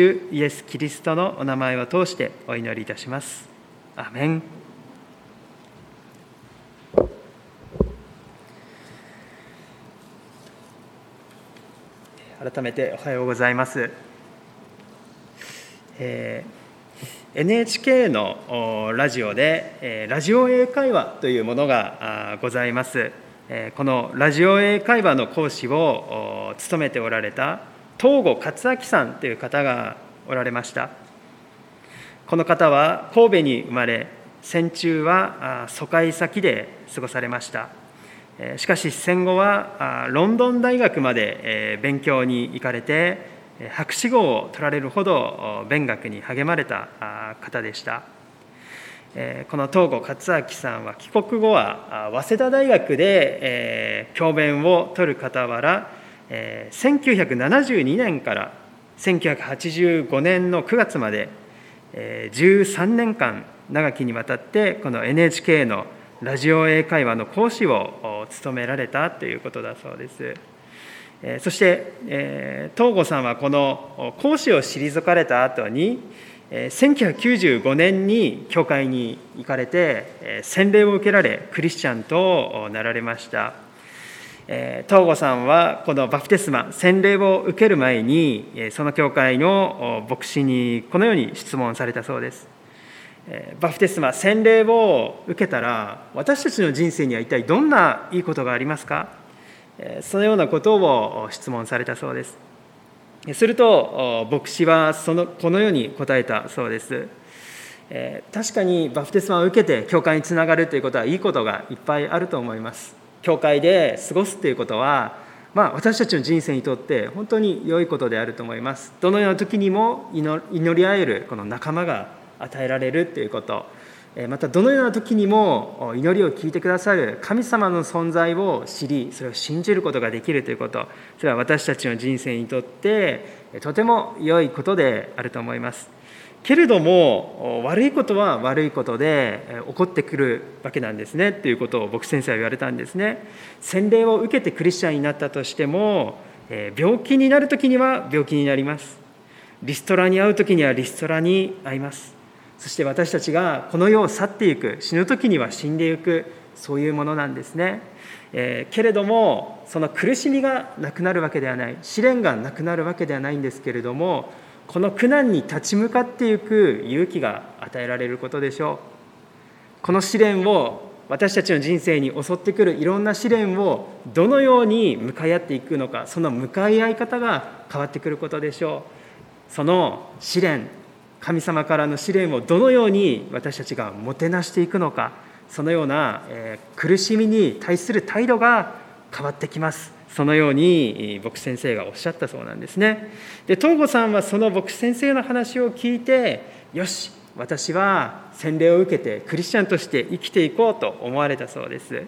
主イエス・キリストのお名前を通してお祈りいたします。アメン改めておはようございます。えー、NHK のラジオで、えー、ラジオ英会話というものがございます。えー、このラジオ英会話の講師を務めておられた東郷勝明さんという方がおられました。この方は神戸に生まれ戦中は疎開先で過ごされました。しかし戦後はロンドン大学まで勉強に行かれて博士号を取られるほど勉学に励まれた方でした。この東郷勝明さんは帰国後は早稲田大学で教鞭を取る傍ら1972年から1985年の9月まで13年間長きにわたってこの NHK のラジオ英会話の講師を務められたということだそうです。そして東郷さんはこの講師を退かれた後に1995年に教会に行かれて洗礼を受けられクリスチャンとなられました。東郷さんはこのバプテスマ洗礼を受ける前にその教会の牧師にこのように質問されたそうです。バプテスマ洗礼を受けたら私たちの人生には一体どんないいことがありますか？そのようなことを質問されたそうです。すると牧師はそのこのように答えたそうです。確かにバプテスマを受けて教会につながるということはいいことがいっぱいあると思います。教会で過ごすということは、まあ、私たちの人生にとって本当に良いことであると思います。どのような時にも祈り合えるこの仲間が与えられるということ、またどのような時にも祈りを聞いてくださる神様の存在を知り、それを信じることができるということ、それは私たちの人生にとってとても良いことであると思います。けれども悪いことは悪いことで起こってくるわけなんですねっていうことを僕先生は言われたんですね。洗礼を受けてクリスチャンになったとしても病気になる時には病気になります。リストラに会う時にはリストラに会います。そして私たちがこの世を去っていく死ぬ時には死んでいくそういうものなんですね、えー、けれどもその苦しみがなくなるわけではない試練がなくなるわけではないんですけれどもこの苦難に立ち向かっていく勇気が与えられることでしょう。この試練を私たちの人生に襲ってくるいろんな試練をどのように向かい合っていくのかその向かい合い方が変わってくることでしょう。その試練神様からの試練をどのように私たちがもてなしていくのかそのようなえ苦しみに対する態度が変わってきます。そのように牧師先生がおっしゃったそうなんですね。で東郷さんはその牧師先生の話を聞いてよし私は洗礼を受けてクリスチャンとして生きていこうと思われたそうです。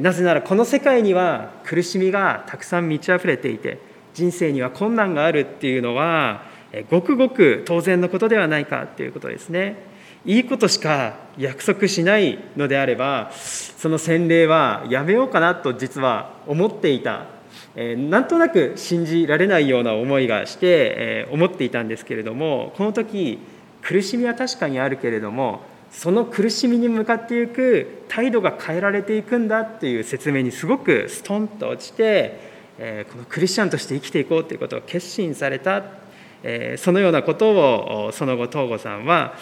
なぜならこの世界には苦しみがたくさん満ち溢れていて人生には困難があるっていうのはごくごく当然のことではないかっていうことですね。いいことしか約束しないのであればその洗礼はやめようかなと実は思っていた、えー、なんとなく信じられないような思いがして、えー、思っていたんですけれどもこの時苦しみは確かにあるけれどもその苦しみに向かっていく態度が変えられていくんだっていう説明にすごくストンと落ちて、えー、このクリスチャンとして生きていこうということを決心された。そのようなことをその後東郷さんは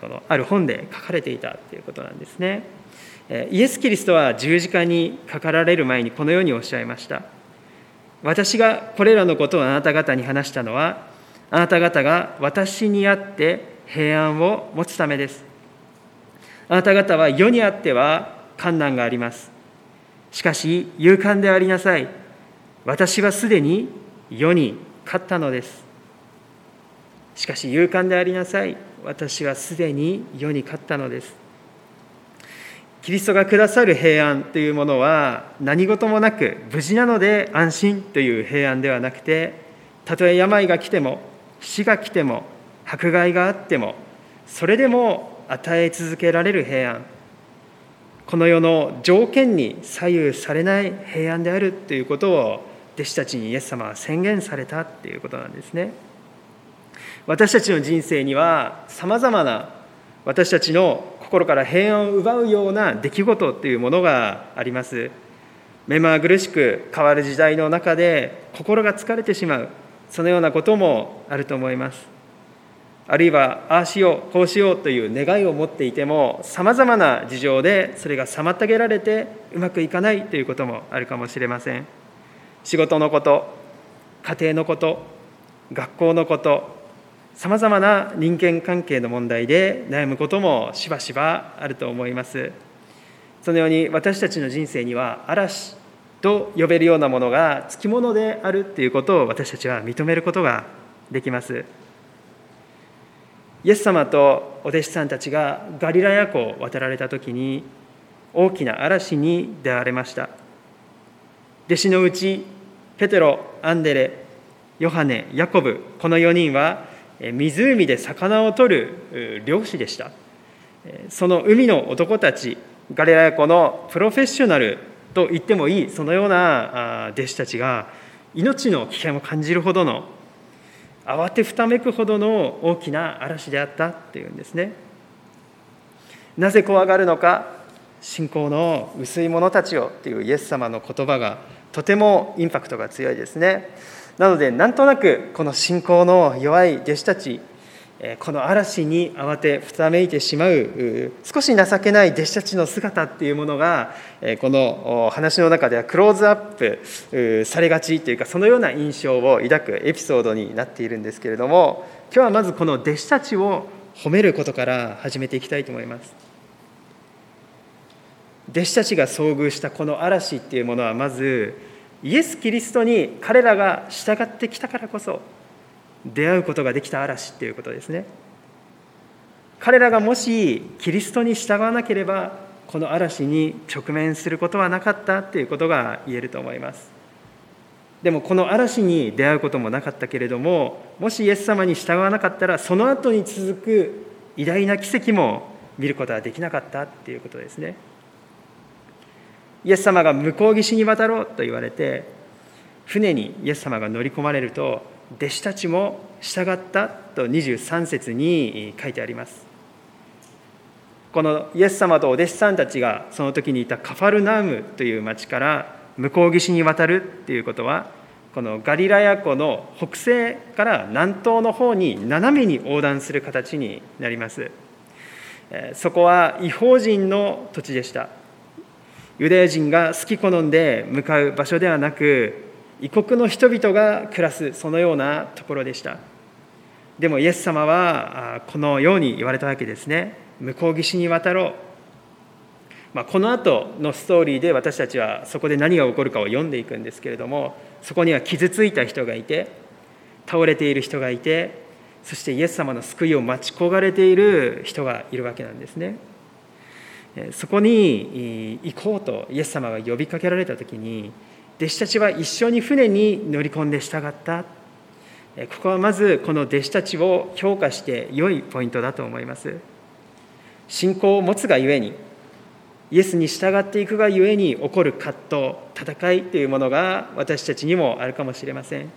このある本で書かれていたということなんですね。イエス・キリストは十字架にかかられる前にこのようにおっしゃいました。私がこれらのことをあなた方に話したのはあなた方が私にあって平安を持つためです。あなた方は世にあっては困難があります。しかし勇敢でありなさい。私はすでに世に勝ったのです。しかし勇敢でありなさい。私はすでに世に勝ったのです。キリストがくださる平安というものは何事もなく無事なので安心という平安ではなくてたとえ病が来ても死が来ても迫害があってもそれでも与え続けられる平安。この世の条件に左右されない平安であるということを弟子たちにイエス様は宣言されたっていうことなんですね。私たちの人生にはさまざまな私たちの心から平安を奪うような出来事というものがあります。目まぐるしく変わる時代の中で心が疲れてしまう。そのようなこともあると思います。あるいはああしようこうしようという願いを持っていてもさまざまな事情でそれが妨げられてうまくいかないということもあるかもしれません。仕事のこと家庭のこと学校のことさまざまな人間関係の問題で悩むこともしばしばあると思います。そのように私たちの人生には嵐と呼べるようなものがつきものであるということを私たちは認めることができます。イエス様とお弟子さんたちがガリラヤ湖を渡られた時に大きな嵐に出会われました。弟子のうちペテロアンデレヨハネヤコブこの4人は湖で魚を取る漁師でした。その海の男たちガリラヤ湖のプロフェッショナルと言ってもいいそのような弟子たちが命の危険を感じるほどの慌てふためくほどの大きな嵐であったっていうんですね。なぜ怖がるのか信仰の薄い者たちよっていうイエス様の言葉がとてもインパクトが強いですね。なのでなんとなくこの信仰の弱い弟子たちこの嵐に慌てふためいてしまう少し情けない弟子たちの姿っていうものがこの話の中ではクローズアップされがちというかそのような印象を抱くエピソードになっているんですけれども今日はまずこの弟子たちを褒めることから始めていきたいと思います。弟子たちが遭遇したこの嵐っていうものはまずイエス・キリストに彼らが従ってきたからこそ出会うことができた嵐っていうことですね。彼らがもしキリストに従わなければこの嵐に直面することはなかったっていうことが言えると思います。でもこの嵐に出会うこともなかったけれどももしイエス様に従わなかったらその後に続く偉大な奇跡も見ることはできなかったっていうことですね。イエス様が向こう岸に渡ろうと言われて船にイエス様が乗り込まれると弟子たちも従ったと23節に書いてあります。このイエス様とお弟子さんたちがその時にいたカファルナームという町から向こう岸に渡るっていうことはこのガリラヤ湖の北西から南東の方に斜めに横断する形になります。そこは違法人の土地でした。ユダヤ人が好き好んで向かう場所ではなく異国の人々が暮らすそのようなところでした。でもイエス様はこのように言われたわけですね。向こう岸に渡ろう、まあ、この後のストーリーで私たちはそこで何が起こるかを読んでいくんですけれどもそこには傷ついた人がいて倒れている人がいてそしてイエス様の救いを待ち焦がれている人がいるわけなんですね。そこに行こうとイエス様が呼びかけられた時に弟子たちは一緒に船に乗り込んで従った。ここはまずこの弟子たちを評価して良いポイントだと思います。信仰を持つがゆえにイエスに従っていくがゆえに起こる葛藤戦いというものが私たちにもあるかもしれません。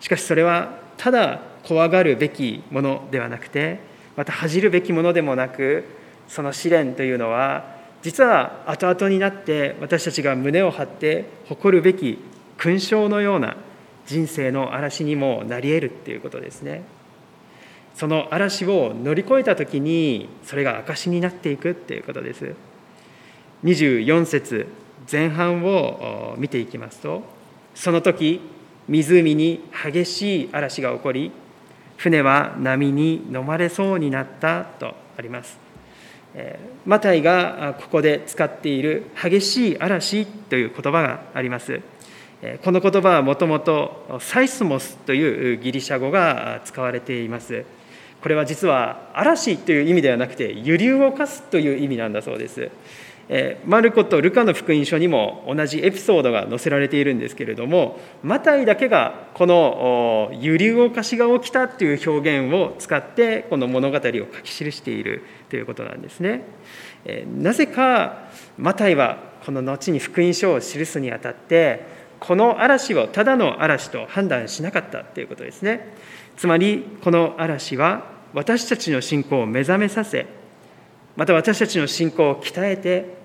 しかしそれはただ怖がるべきものではなくてまた恥じるべきものでもなくその試練というのは実は後々になって私たちが胸を張って誇るべき勲章のような人生の嵐にもなり得るっていうことですね。その嵐を乗り越えた時にそれが証になっていくっていうことです。24節前半を見ていきますとその時湖に激しい嵐が起こり船は波に飲まれそうになったとあります。マタイがここで使っている激しい嵐という言葉があります。この言葉はもともとサイスモスというギリシャ語が使われています。これは実は嵐という意味ではなくて揺り動かすという意味なんだそうです。マルコとルカの福音書にも同じエピソードが載せられているんですけれどもマタイだけがこの揺り動かしが起きたという表現を使ってこの物語を書き記しているということなんですね。なぜかマタイはこの後に福音書を記すにあたってこの嵐をただの嵐と判断しなかったということですね。つまりこの嵐は私たちの信仰を目覚めさせまた私たちの信仰を鍛えて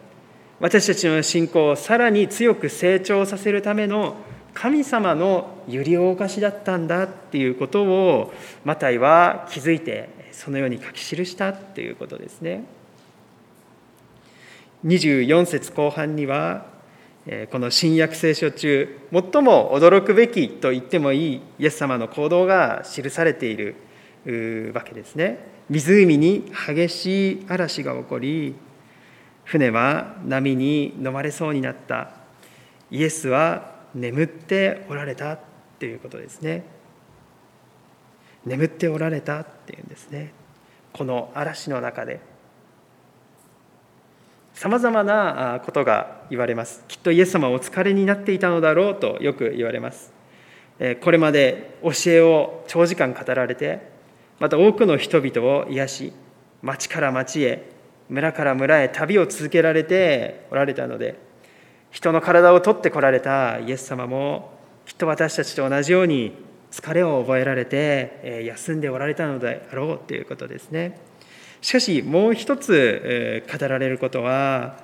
私たちの信仰をさらに強く成長させるための神様の揺り動かしだったんだっていうことをマタイは気づいてそのように書き記したっていうことですね。24節後半にはこの新約聖書中最も驚くべきと言ってもいいイエス様の行動が記されているわけですね湖に激しい嵐が起こり船は波に飲まれそうになった。イエスは眠っておられたっていうことですね。眠っておられたっていうんですね。この嵐の中で。さまざまなことが言われます。きっとイエス様お疲れになっていたのだろうとよく言われます。これまで教えを長時間語られてまた多くの人々を癒し町から町へ村から村へ旅を続けられておられたので人の体を取ってこられたイエス様もきっと私たちと同じように疲れを覚えられて休んでおられたのであろうということですね。しかしもう一つ語られることは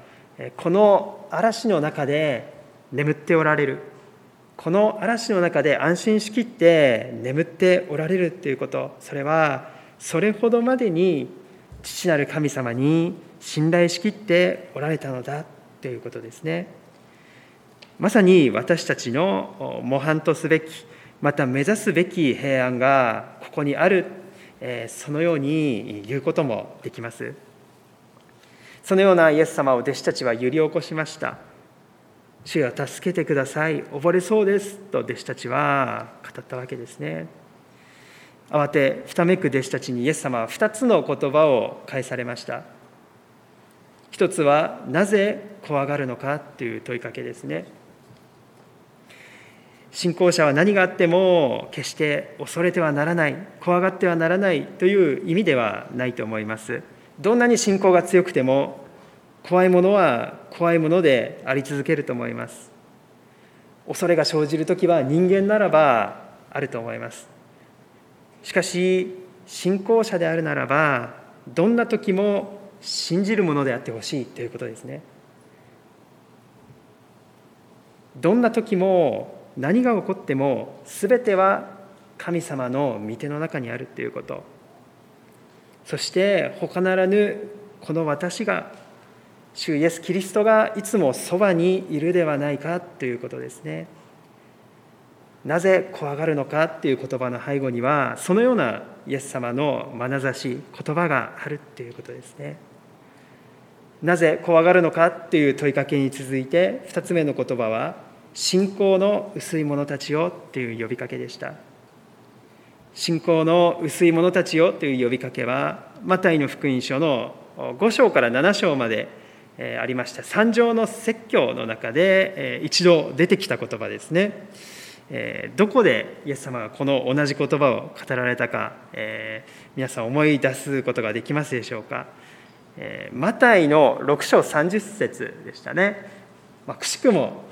この嵐の中で眠っておられるこの嵐の中で安心しきって眠っておられるということそれはそれほどまでに父なる神様に信頼しきっておられたのだということですね。まさに私たちの模範とすべきまた目指すべき平安がここにあるそのように言うこともできます。そのようなイエス様を弟子たちは揺り起こしました。主よ助けてください。溺れそうです。と弟子たちは語ったわけですね。慌てふためく弟子たちにイエス様は2つの言葉を返されました。一つはなぜ怖がるのかという問いかけですね。信仰者は何があっても決して恐れてはならない怖がってはならないという意味ではないと思います。どんなに信仰が強くても怖いものは怖いものであり続けると思います。恐れが生じる時は人間ならばあると思います。しかし信仰者であるならばどんな時も信じるものであってほしいということですね。どんな時も何が起こっても全ては神様の御手の中にあるということ。そして他ならぬこの私が主イエス・キリストがいつもそばにいるではないかということですね。なぜ怖がるのかっていう言葉の背後にはそのようなイエス様の眼差し言葉があるっていうことですね。なぜ怖がるのかっていう問いかけに続いて2つ目の言葉は信仰の薄い者たちよっていう呼びかけでした。信仰の薄い者たちよという呼びかけはマタイの福音書の5章から7章までありました。三条の説教の中で一度出てきた言葉ですね。どこでイエス様がこの同じ言葉を語られたか皆さん思い出すことができますでしょうか？マタイの6章30節でしたね、まあ、くしくも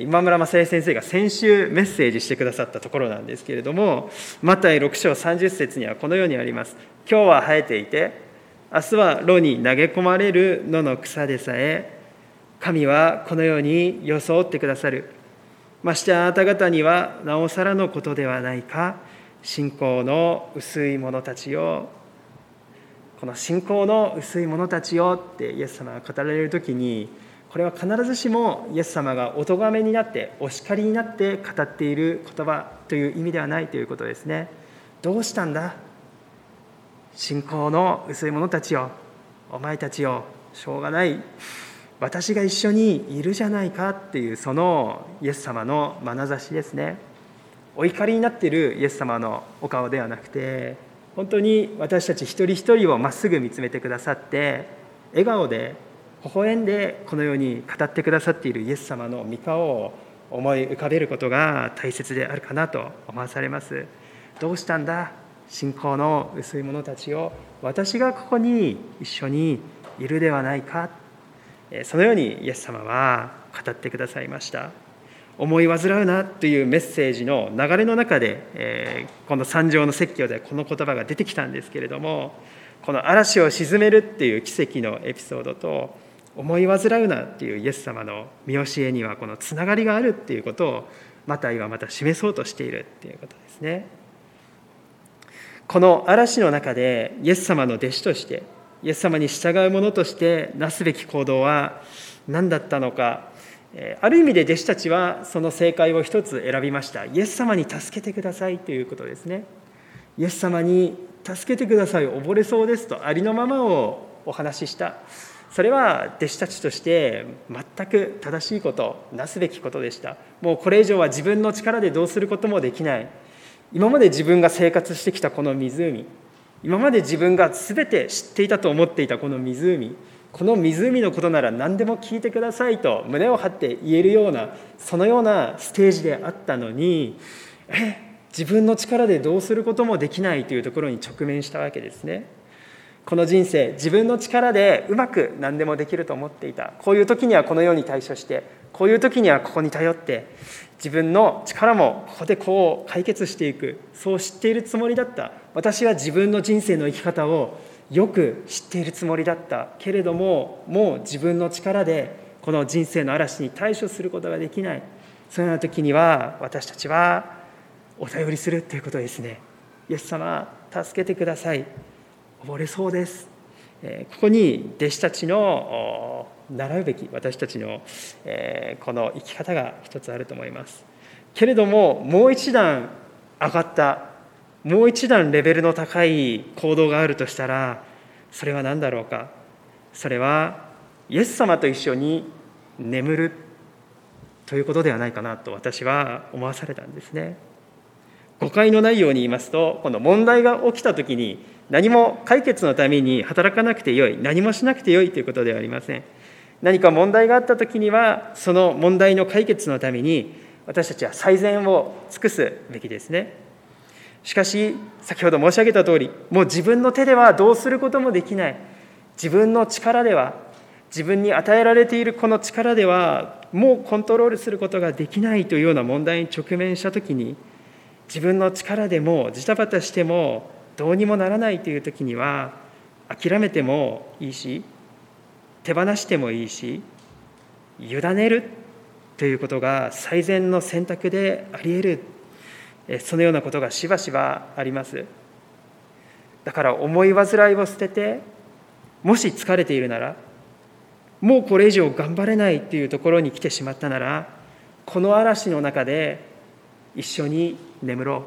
今村正恵先生が先週メッセージしてくださったところなんですけれどもマタイ6章30節にはこのようにあります。今日は生えていて明日は炉に投げ込まれる野の草でさえ神はこのように装ってくださる。ましてあなた方にはなおさらのことではないか信仰の薄い者たちよ。この信仰の薄い者たちよってイエス様が語られる時にこれは必ずしもイエス様がお咎めになってお叱りになって語っている言葉という意味ではないということですね。どうしたんだ？信仰の薄い者たちよ。お前たちよ。しょうがない。私が一緒にいるじゃないかっていうそのイエス様の眼差しですね。お怒りになっているイエス様のお顔ではなくて本当に私たち一人一人をまっすぐ見つめてくださって笑顔で微笑んでこのように語ってくださっているイエス様の御顔を思い浮かべることが大切であるかなと思わされます。どうしたんだ？信仰の薄い者たちを私がここに一緒にいるではないかそのようにイエス様は語ってくださいました思い煩うなというメッセージの流れの中で、この三条の説教でこの言葉が出てきたんですけれどもこの嵐を鎮めるっていう奇跡のエピソードと思い煩うなっていうイエス様の見教えにはこのつながりがあるっていうことをマタイはまた示そうとしているっていうことですね。この嵐の中でイエス様の弟子としてイエス様に従う者としてなすべき行動は何だったのかある意味で弟子たちはその正解を一つ選びました。イエス様に助けてくださいということですね。イエス様に助けてください溺れそうですとありのままをお話しした。それは弟子たちとして全く正しいことなすべきことでした。もうこれ以上は自分の力でどうすることもできない。今まで自分が生活してきたこの湖今まで自分が全て知っていたと思っていたこの湖この湖のことなら何でも聞いてくださいと胸を張って言えるようなそのようなステージであったのに自分の力でどうすることもできないというところに直面したわけですね。この人生自分の力でうまく何でもできると思っていたこういう時にはこのように対処してこういう時にはここに頼って自分の力もここでこう解決していくそう知っているつもりだった。私は自分の人生の生き方をよく知っているつもりだった。けれどももう自分の力でこの人生の嵐に対処することができない。そのような時には私たちはお頼りするということですね。イエス様助けてください。溺れそうですここに弟子たちの習うべき私たちのえこの生き方が一つあると思います。けれどももう一段上がったもう一段レベルの高い行動があるとしたらそれは何だろうか。それはイエス様と一緒に眠るということではないかなと私は思わされたんですね。誤解のないように言いますとこの問題が起きた時に何も解決のために働かなくてよい何もしなくてよいということではありません。何か問題があった時にはその問題の解決のために私たちは最善を尽くすべきですね。しかし先ほど申し上げた通りもう自分の手ではどうすることもできない。自分の力では自分に与えられているこの力ではもうコントロールすることができないというような問題に直面した時に自分の力でもジタバタしてもどうにもならないという時には諦めてもいいし手放してもいいし委ねるということが最善の選択であり得るそのようなことがしばしばあります。だから思い煩いを捨ててもし疲れているならもうこれ以上頑張れないっていうところに来てしまったならこの嵐の中で一緒に眠ろ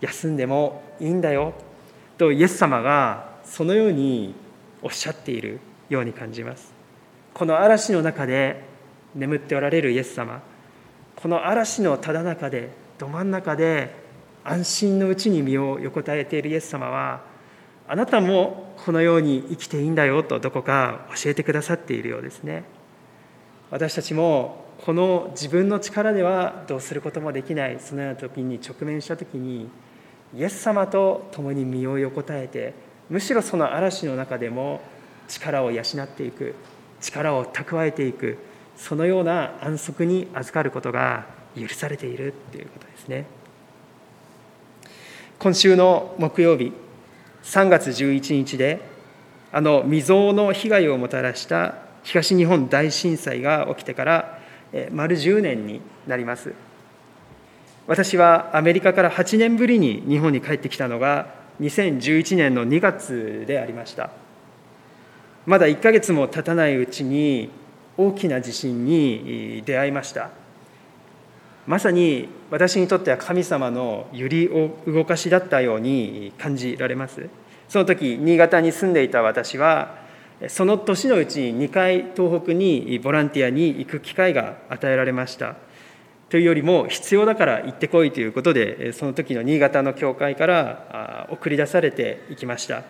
う。休んでもいいんだよ。とイエス様がそのようにおっしゃっているように感じます。この嵐の中で眠っておられるイエス様この嵐のただ中でど真ん中で安心のうちに身を横たえているイエス様はあなたもこのように生きていいんだよとどこか教えてくださっているようですね。私たちもこの自分の力ではどうすることもできないそのような時に直面した時にイエス様と共に身を横たえてむしろその嵐の中でも力を養っていく力を蓄えていくそのような安息に預かることが許されているということですね。今週の木曜日3月11日であの未曾有の被害をもたらした東日本大震災が起きてから丸10年になります。私はアメリカから8年ぶりに日本に帰ってきたのが2011年の2月でありました。まだ1ヶ月も経たないうちに大きな地震に出会いました。まさに私にとっては神様の揺り動かしだったように感じられます。その時新潟に住んでいた私はその年のうちに2回東北にボランティアに行く機会が与えられました。というよりも必要だから行ってこいということでその時の新潟の教会から送り出されていきました。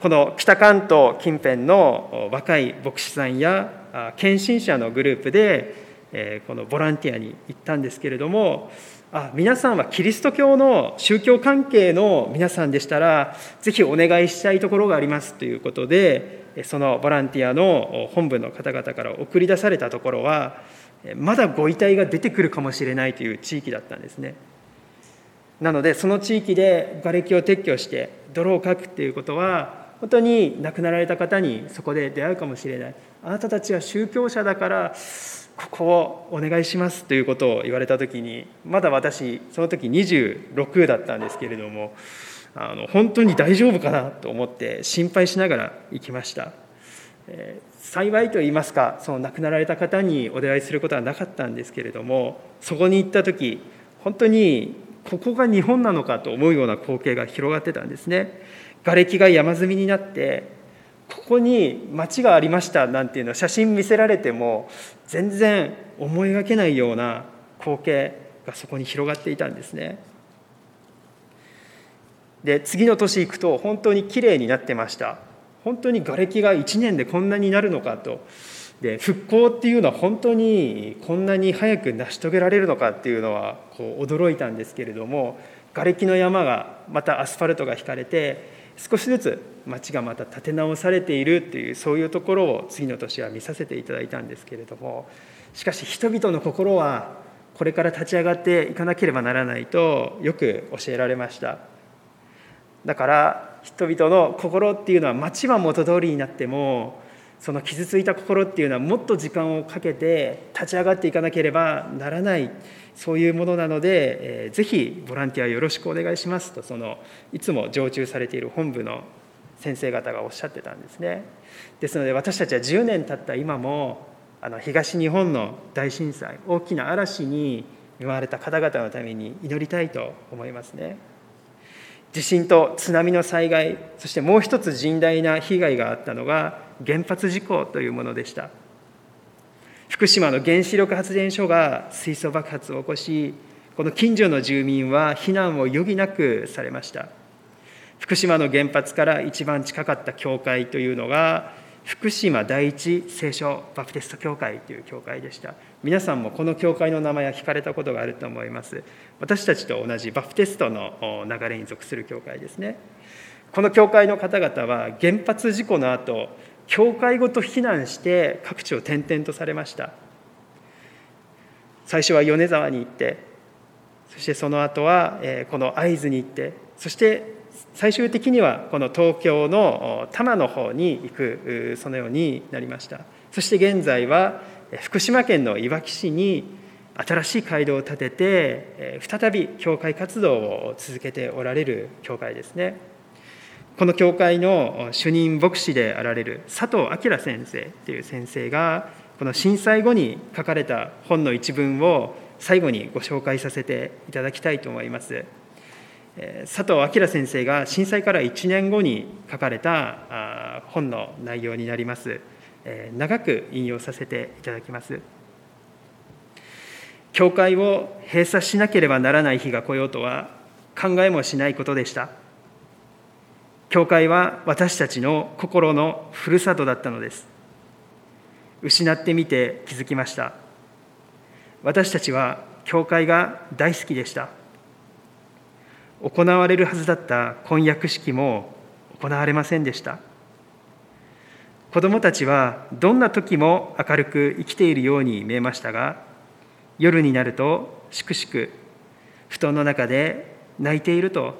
この北関東近辺の若い牧師さんや献身者のグループでこのボランティアに行ったんですけれどもあ皆さんはキリスト教の宗教関係の皆さんでしたらぜひお願いしたいところがありますということでそのボランティアの本部の方々から送り出されたところはまだご遺体が出てくるかもしれないという地域だったんですね。なのでその地域で瓦礫を撤去して泥をかくっていうことは本当に亡くなられた方にそこで出会うかもしれない。あなたたちは宗教者だからここをお願いしますということを言われた時にまだ私その時26だったんですけれどもあの本当に大丈夫かなと思って心配しながら行きました、幸いと言いますかその亡くなられた方にお出会いすることはなかったんですけれどもそこに行った時本当にここが日本なのかと思うような光景が広がってたんですね瓦礫が山積みになってここに町がありましたなんていうの写真見せられても全然思いがけないような光景がそこに広がっていたんですね。で次の年行くと本当にきれいになってました本当に瓦礫が1年でこんなになるのかと。で復興っていうのは本当にこんなに早く成し遂げられるのかっていうのはこう驚いたんですけれども瓦礫の山がまたアスファルトが引かれて少しずつ町がまた建て直されているっていうそういうところを次の年は見させていただいたんですけれどもしかし人々の心はこれから立ち上がっていかなければならないとよく教えられました。だから人々の心っていうのは町は元通りになってもその傷ついた心っていうのはもっと時間をかけて立ち上がっていかなければならないそういうものなので、えー、ぜひボランティアよろしくお願いしますとそのいつも常駐されている本部の先生方がおっしゃってたんですね。ですので私たちは10年経った今もあの東日本の大震災大きな嵐に見舞われた方々のために祈りたいと思いますね地震と津波の災害そしてもう一つ甚大な被害があったのが原発事故というものでした。福島の原子力発電所が水素爆発を起こしこの近所の住民は避難を余儀なくされました。福島の原発から一番近かった教会というのが福島第一聖書バプテスト教会という教会でした。皆さんもこの教会の名前は聞かれたことがあると思います。私たちと同じバプテストの流れに属する教会ですね。この教会の方々は原発事故の後教会ごと避難して各地を転々とされました。最初は米沢に行ってそしてその後はこの会津に行ってそして最終的にはこの東京の多摩の方に行くそのようになりました。そして現在は福島県のいわき市に新しい街道を建てて再び教会活動を続けておられる教会ですね。この教会の主任牧師であられる佐藤明先生という先生がこの震災後に書かれた本の一文を最後にご紹介させていただきたいと思います佐藤明先生が震災から1年後に書かれた本の内容になります長く引用させていただきます。教会を閉鎖しなければならない日が来ようとは考えもしないことでした。教会は私たちの心のふるさとだったのです。失ってみて気づきました。私たちは教会が大好きでした。行われるはずだった婚約式も行われませんでした。子どもたちはどんな時も明るく生きているように見えましたが夜になるとしくしく布団の中で泣いていると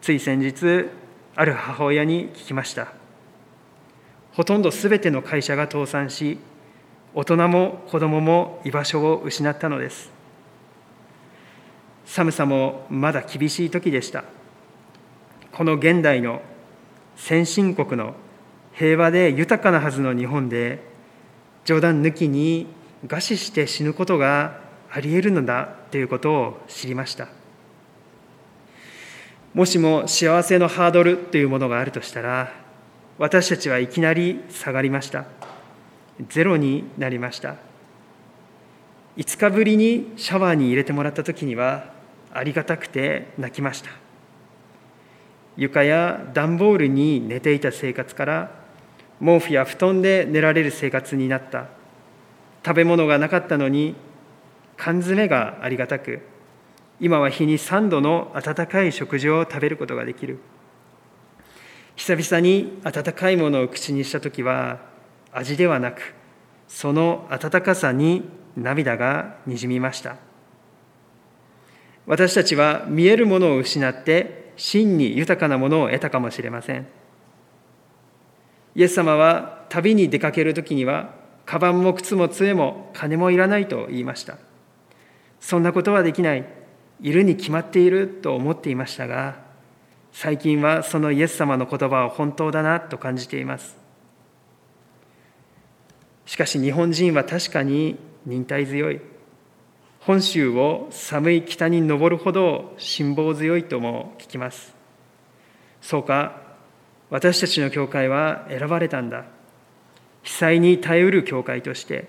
つい先日ある母親に聞きました。ほとんどすべての会社が倒産し大人も子供も居場所を失ったのです。寒さもまだ厳しい時でした。この現代の先進国の平和で豊かなはずの日本で冗談抜きに餓死して死ぬことがあり得るのだということを知りました。もしも幸せのハードルというものがあるとしたら私たちはいきなり下がりました。ゼロになりました。5日ぶりにシャワーに入れてもらった時にはありがたくて泣きました。床や段ボールに寝ていた生活から毛布や布団で寝られる生活になった。食べ物がなかったのに缶詰がありがたく今は日に3度の温かい食事を食べることができる。久々に温かいものを口にした時は味ではなくその温かさに涙がにじみました。私たちは見えるものを失って真に豊かなものを得たかもしれません。イエス様は旅に出かける時にはカバンも靴も杖も金もいらないと言いました。そんなことはできない。いるに決まっていると思っていましたが最近はそのイエス様の言葉は本当だなと感じています。しかし日本人は確かに忍耐強い。本州を寒い北に登るほど辛抱強いとも聞きます。そうか私たちの教会は選ばれたんだ。被災に耐えうる教会として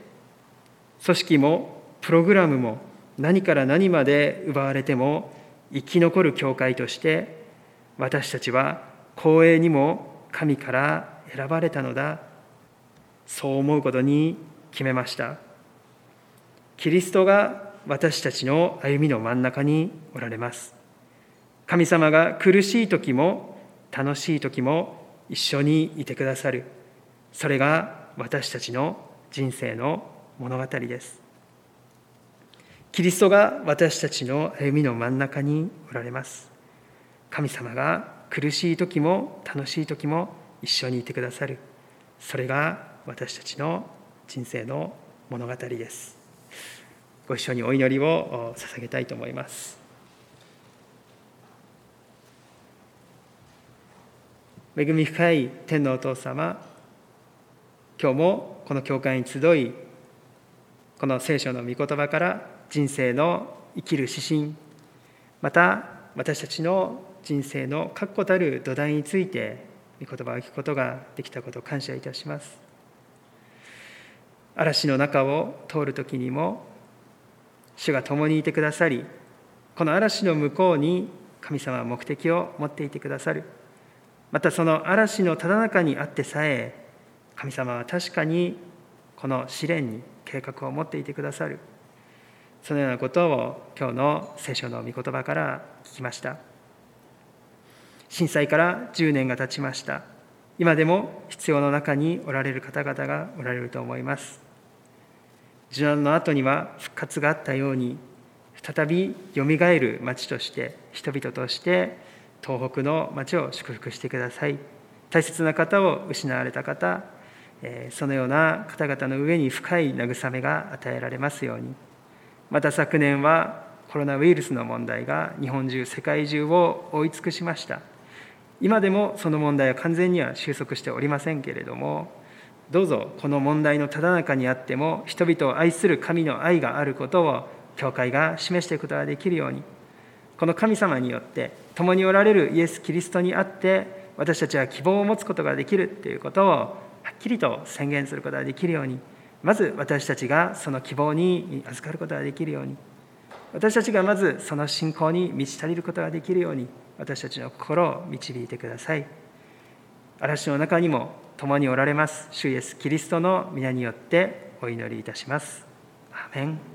組織もプログラムも何から何まで奪われても生き残る教会として私たちは光栄にも神から選ばれたのだ。そう思うことに決めました。キリストが私たちの歩みの真ん中におられます。神様が苦しい時も楽しい時も一緒にいてくださる。それが私たちの人生の物語です。キリストが私たちの歩みの真ん中におられます。神様が苦しい時も楽しい時も一緒にいてくださる。それが私たちの人生の物語です。ご一緒にお祈りを捧げたいと思います。恵み深い天のお父様今日もこの教会に集いこの聖書の御言葉から人生の生きる指針また私たちの人生の確固たる土台について御言葉を聞くことができたことを感謝いたします。嵐の中を通る時にも主が共にいてくださりこの嵐の向こうに神様は目的を持っていてくださる。またその嵐のただ中にあってさえ神様は確かにこの試練に計画を持っていてくださる。そのようなことを今日の聖書の御言葉から聞きました。震災から10年が経ちました。今でも必要の中におられる方々がおられると思います。受難の後には復活があったように再びよみがえる町として人々として東北の町を祝福してください。大切な方を失われた方そのような方々の上に深い慰めが与えられますように。また昨年はコロナウイルスの問題が日本中世界中を覆い尽くしました。今でもその問題は完全には収束しておりませんけれどもどうぞこの問題のただ中にあっても人々を愛する神の愛があることを教会が示していくことができるように。この神様によって共におられるイエス・キリストにあって私たちは希望を持つことができるということをはっきりと宣言することができるようにまず私たちがその希望に預かることができるように私たちがまずその信仰に満ち足りることができるように私たちの心を導いてください。嵐の中にも共におられます主イエスキリストの皆によってお祈りいたします。アメン。